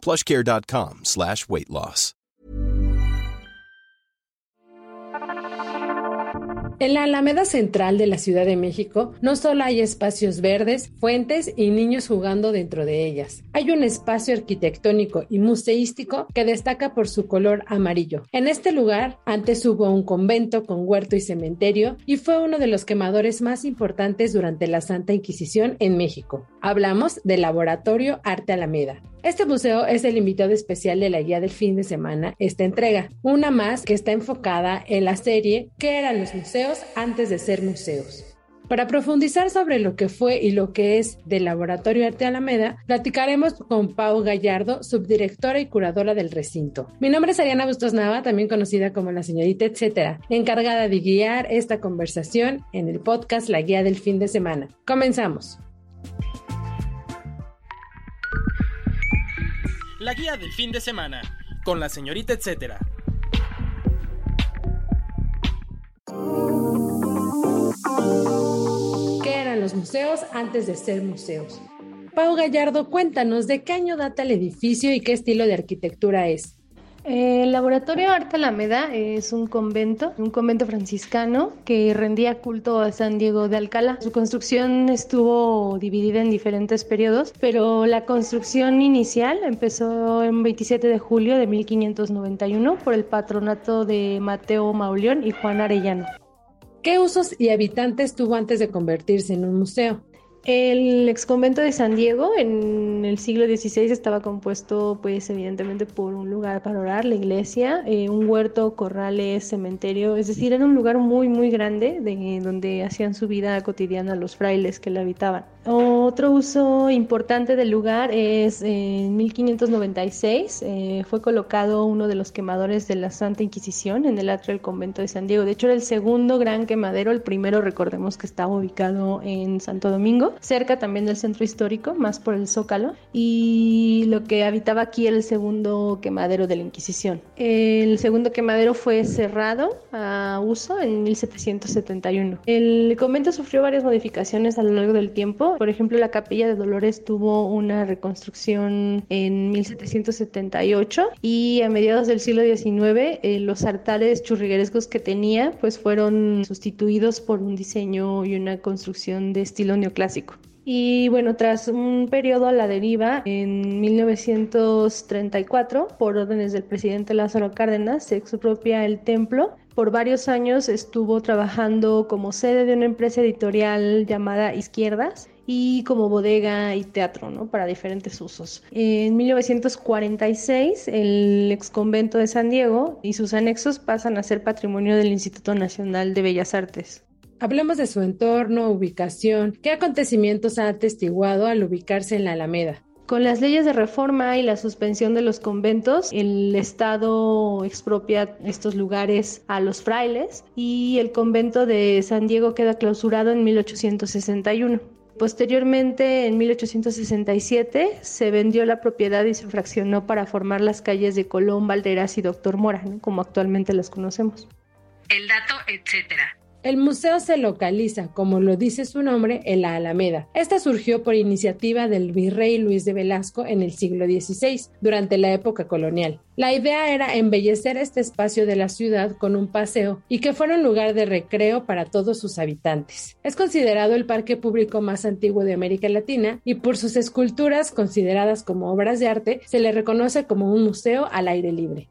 plushcare.com slash weight loss. En la Alameda Central de la Ciudad de México no solo hay espacios verdes, fuentes y niños jugando dentro de ellas. Hay un espacio arquitectónico y museístico que destaca por su color amarillo. En este lugar antes hubo un convento con huerto y cementerio y fue uno de los quemadores más importantes durante la Santa Inquisición en México. Hablamos del Laboratorio Arte Alameda. Este museo es el invitado especial de la guía del fin de semana, esta entrega, una más que está enfocada en la serie ¿Qué eran los museos antes de ser museos? Para profundizar sobre lo que fue y lo que es del Laboratorio Arte Alameda, platicaremos con Pau Gallardo, subdirectora y curadora del recinto. Mi nombre es Ariana Bustos Nava, también conocida como la señorita etcétera, encargada de guiar esta conversación en el podcast La Guía del Fin de Semana. Comenzamos. La guía del fin de semana, con la señorita etcétera. ¿Qué eran los museos antes de ser museos? Pau Gallardo, cuéntanos de qué año data el edificio y qué estilo de arquitectura es. El Laboratorio Arte Alameda es un convento, un convento franciscano que rendía culto a San Diego de Alcalá. Su construcción estuvo dividida en diferentes periodos, pero la construcción inicial empezó en 27 de julio de 1591 por el patronato de Mateo Mauleón y Juan Arellano. ¿Qué usos y habitantes tuvo antes de convertirse en un museo? El exconvento de San Diego en el siglo XVI estaba compuesto, pues, evidentemente por un lugar para orar, la iglesia, eh, un huerto, corrales, cementerio, es decir, era un lugar muy, muy grande de donde hacían su vida cotidiana los frailes que la habitaban. Otro uso importante del lugar es en 1596 eh, fue colocado uno de los quemadores de la Santa Inquisición en el atrio del convento de San Diego. De hecho, era el segundo gran quemadero, el primero recordemos que estaba ubicado en Santo Domingo, cerca también del centro histórico, más por el Zócalo, y lo que habitaba aquí era el segundo quemadero de la Inquisición. El segundo quemadero fue cerrado a uso en 1771. El convento sufrió varias modificaciones a lo largo del tiempo por ejemplo, la capilla de Dolores tuvo una reconstrucción en 1778 y a mediados del siglo XIX eh, los altares churriguerescos que tenía pues fueron sustituidos por un diseño y una construcción de estilo neoclásico. Y bueno, tras un periodo a la deriva, en 1934, por órdenes del presidente Lázaro Cárdenas, se expropia el templo. Por varios años estuvo trabajando como sede de una empresa editorial llamada Izquierdas y como bodega y teatro, ¿no? Para diferentes usos. En 1946, el ex convento de San Diego y sus anexos pasan a ser patrimonio del Instituto Nacional de Bellas Artes. Hablemos de su entorno, ubicación, qué acontecimientos ha atestiguado al ubicarse en la Alameda. Con las leyes de reforma y la suspensión de los conventos, el Estado expropia estos lugares a los frailes y el convento de San Diego queda clausurado en 1861. Posteriormente, en 1867, se vendió la propiedad y se fraccionó para formar las calles de Colón, Valderas y Doctor Mora, como actualmente las conocemos. El dato, etcétera. El museo se localiza, como lo dice su nombre, en la Alameda. Esta surgió por iniciativa del virrey Luis de Velasco en el siglo XVI, durante la época colonial. La idea era embellecer este espacio de la ciudad con un paseo y que fuera un lugar de recreo para todos sus habitantes. Es considerado el parque público más antiguo de América Latina y por sus esculturas consideradas como obras de arte se le reconoce como un museo al aire libre.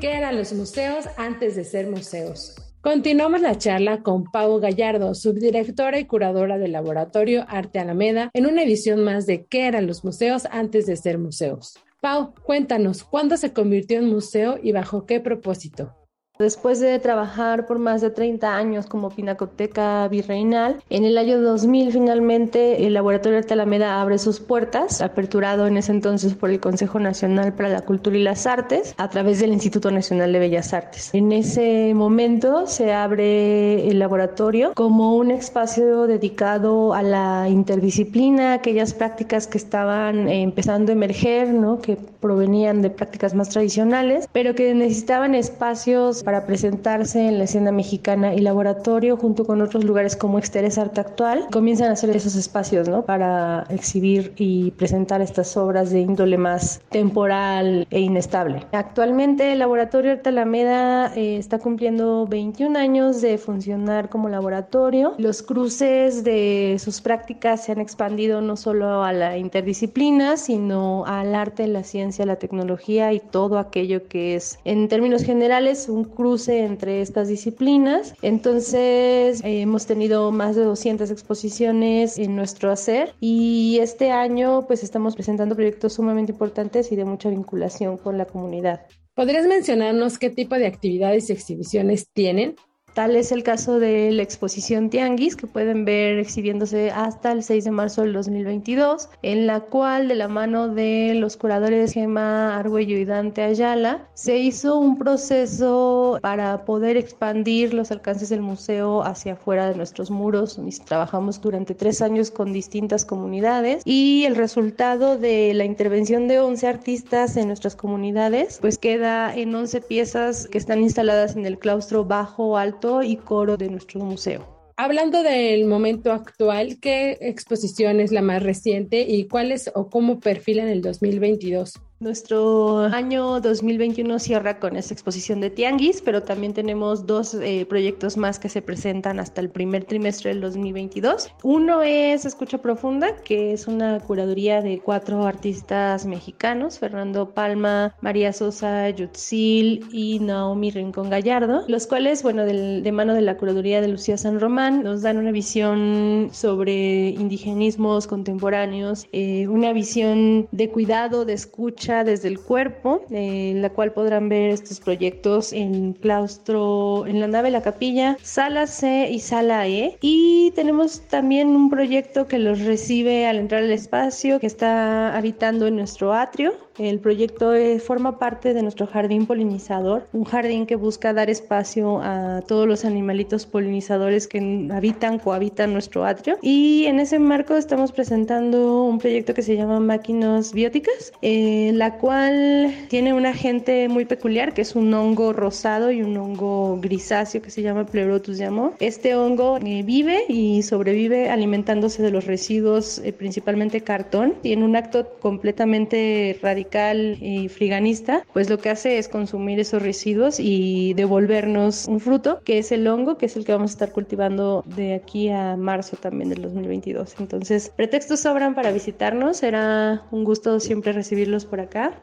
¿Qué eran los museos antes de ser museos? Continuamos la charla con Pau Gallardo, subdirectora y curadora del Laboratorio Arte Alameda, en una edición más de ¿Qué eran los museos antes de ser museos? Pau, cuéntanos, ¿cuándo se convirtió en museo y bajo qué propósito? Después de trabajar por más de 30 años como pinacoteca virreinal, en el año 2000 finalmente el Laboratorio Arte Alameda abre sus puertas, aperturado en ese entonces por el Consejo Nacional para la Cultura y las Artes, a través del Instituto Nacional de Bellas Artes. En ese momento se abre el laboratorio como un espacio dedicado a la interdisciplina, aquellas prácticas que estaban empezando a emerger, ¿no? que provenían de prácticas más tradicionales, pero que necesitaban espacios para presentarse en la escena mexicana y laboratorio junto con otros lugares como Exteres Arte Actual, comienzan a hacer esos espacios ¿no? para exhibir y presentar estas obras de índole más temporal e inestable. Actualmente el Laboratorio Arte Alameda eh, está cumpliendo 21 años de funcionar como laboratorio. Los cruces de sus prácticas se han expandido no solo a la interdisciplina, sino al arte, la ciencia, la tecnología y todo aquello que es, en términos generales, un cruce entre estas disciplinas. Entonces, eh, hemos tenido más de 200 exposiciones en nuestro hacer y este año pues estamos presentando proyectos sumamente importantes y de mucha vinculación con la comunidad. ¿Podrías mencionarnos qué tipo de actividades y exhibiciones tienen? Tal es el caso de la exposición Tianguis, que pueden ver exhibiéndose hasta el 6 de marzo del 2022, en la cual, de la mano de los curadores Gema Argüello y Dante Ayala, se hizo un proceso para poder expandir los alcances del museo hacia afuera de nuestros muros. Trabajamos durante tres años con distintas comunidades y el resultado de la intervención de 11 artistas en nuestras comunidades, pues queda en 11 piezas que están instaladas en el claustro bajo, alto, y coro de nuestro museo. Hablando del momento actual, ¿qué exposición es la más reciente y cuáles o cómo perfilan el 2022? Nuestro año 2021 cierra con esta exposición de Tianguis, pero también tenemos dos eh, proyectos más que se presentan hasta el primer trimestre del 2022. Uno es Escucha Profunda, que es una curaduría de cuatro artistas mexicanos, Fernando Palma, María Sosa Yutzil y Naomi Rincón Gallardo, los cuales, bueno, de mano de la curaduría de Lucía San Román, nos dan una visión sobre indigenismos contemporáneos, eh, una visión de cuidado, de escucha, desde el cuerpo, en la cual podrán ver estos proyectos en claustro, en la nave La Capilla, sala C y sala E. Y tenemos también un proyecto que los recibe al entrar al espacio, que está habitando en nuestro atrio el proyecto forma parte de nuestro jardín polinizador, un jardín que busca dar espacio a todos los animalitos polinizadores que habitan, cohabitan nuestro atrio. Y en ese marco estamos presentando un proyecto que se llama Máquinas Bióticas, eh, la cual tiene un agente muy peculiar que es un hongo rosado y un hongo grisáceo que se llama Pleurotus llamo. Este hongo eh, vive y sobrevive alimentándose de los residuos, eh, principalmente cartón, y en un acto completamente radical y friganista, pues lo que hace es consumir esos residuos y devolvernos un fruto, que es el hongo, que es el que vamos a estar cultivando de aquí a marzo también del 2022. Entonces, pretextos sobran para visitarnos, será un gusto siempre recibirlos por acá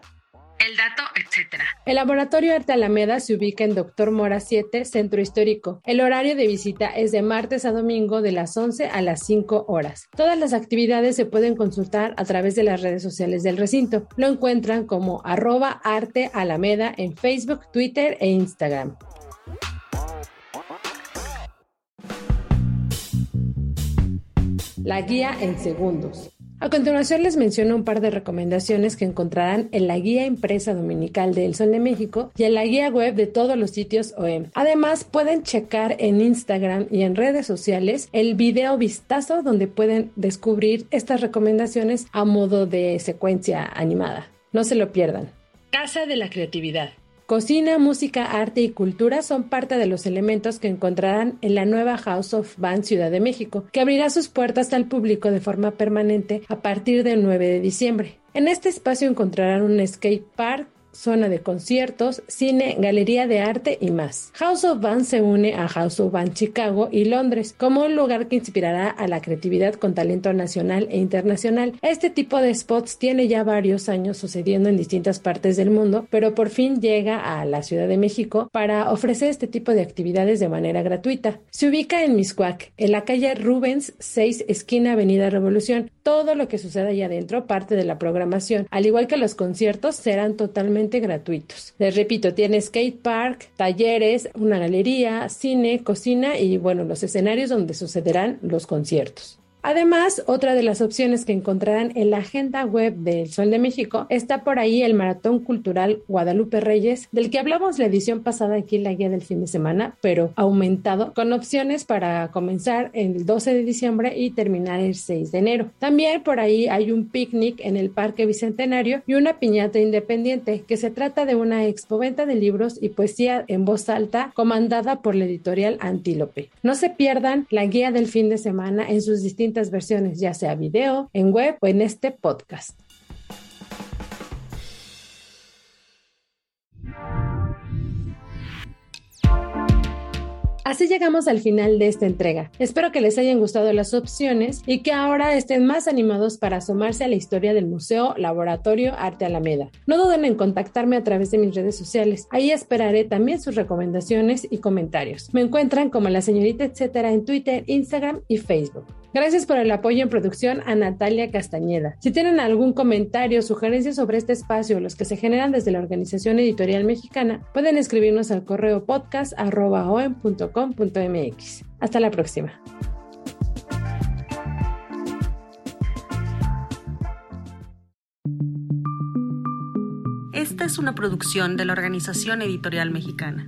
el dato, El Laboratorio Arte Alameda se ubica en Doctor Mora 7, Centro Histórico. El horario de visita es de martes a domingo de las 11 a las 5 horas. Todas las actividades se pueden consultar a través de las redes sociales del recinto. Lo encuentran como arroba arte alameda en Facebook, Twitter e Instagram. La guía en segundos. A continuación les menciono un par de recomendaciones que encontrarán en la guía impresa dominical de El Sol de México y en la guía web de todos los sitios OEM. Además, pueden checar en Instagram y en redes sociales el video vistazo donde pueden descubrir estas recomendaciones a modo de secuencia animada. No se lo pierdan. Casa de la Creatividad. Cocina, música, arte y cultura son parte de los elementos que encontrarán en la nueva House of Band Ciudad de México, que abrirá sus puertas al público de forma permanente a partir del 9 de diciembre. En este espacio encontrarán un skate park, zona de conciertos, cine, galería de arte y más. House of Band se une a House of Band Chicago y Londres como un lugar que inspirará a la creatividad con talento nacional e internacional. Este tipo de spots tiene ya varios años sucediendo en distintas partes del mundo, pero por fin llega a la Ciudad de México para ofrecer este tipo de actividades de manera gratuita. Se ubica en Miscuac, en la calle Rubens 6, esquina Avenida Revolución. Todo lo que sucede allá adentro parte de la programación. Al igual que los conciertos, serán totalmente gratuitos. Les repito, tiene skate park, talleres, una galería, cine, cocina y bueno, los escenarios donde sucederán los conciertos. Además, otra de las opciones que encontrarán en la agenda web del Sol de México está por ahí el Maratón Cultural Guadalupe Reyes, del que hablamos la edición pasada aquí en la guía del fin de semana, pero aumentado, con opciones para comenzar el 12 de diciembre y terminar el 6 de enero. También por ahí hay un picnic en el Parque Bicentenario y una piñata independiente, que se trata de una expoventa de libros y poesía en voz alta comandada por la editorial Antílope. No se pierdan la guía del fin de semana en sus distintas versiones, ya sea video, en web o en este podcast. Así llegamos al final de esta entrega. Espero que les hayan gustado las opciones y que ahora estén más animados para asomarse a la historia del Museo Laboratorio Arte Alameda. No duden en contactarme a través de mis redes sociales. Ahí esperaré también sus recomendaciones y comentarios. Me encuentran como la señorita etcétera en Twitter, Instagram y Facebook. Gracias por el apoyo en producción a Natalia Castañeda. Si tienen algún comentario o sugerencia sobre este espacio, los que se generan desde la Organización Editorial Mexicana, pueden escribirnos al correo podcast.com.mx. Hasta la próxima. Esta es una producción de la Organización Editorial Mexicana.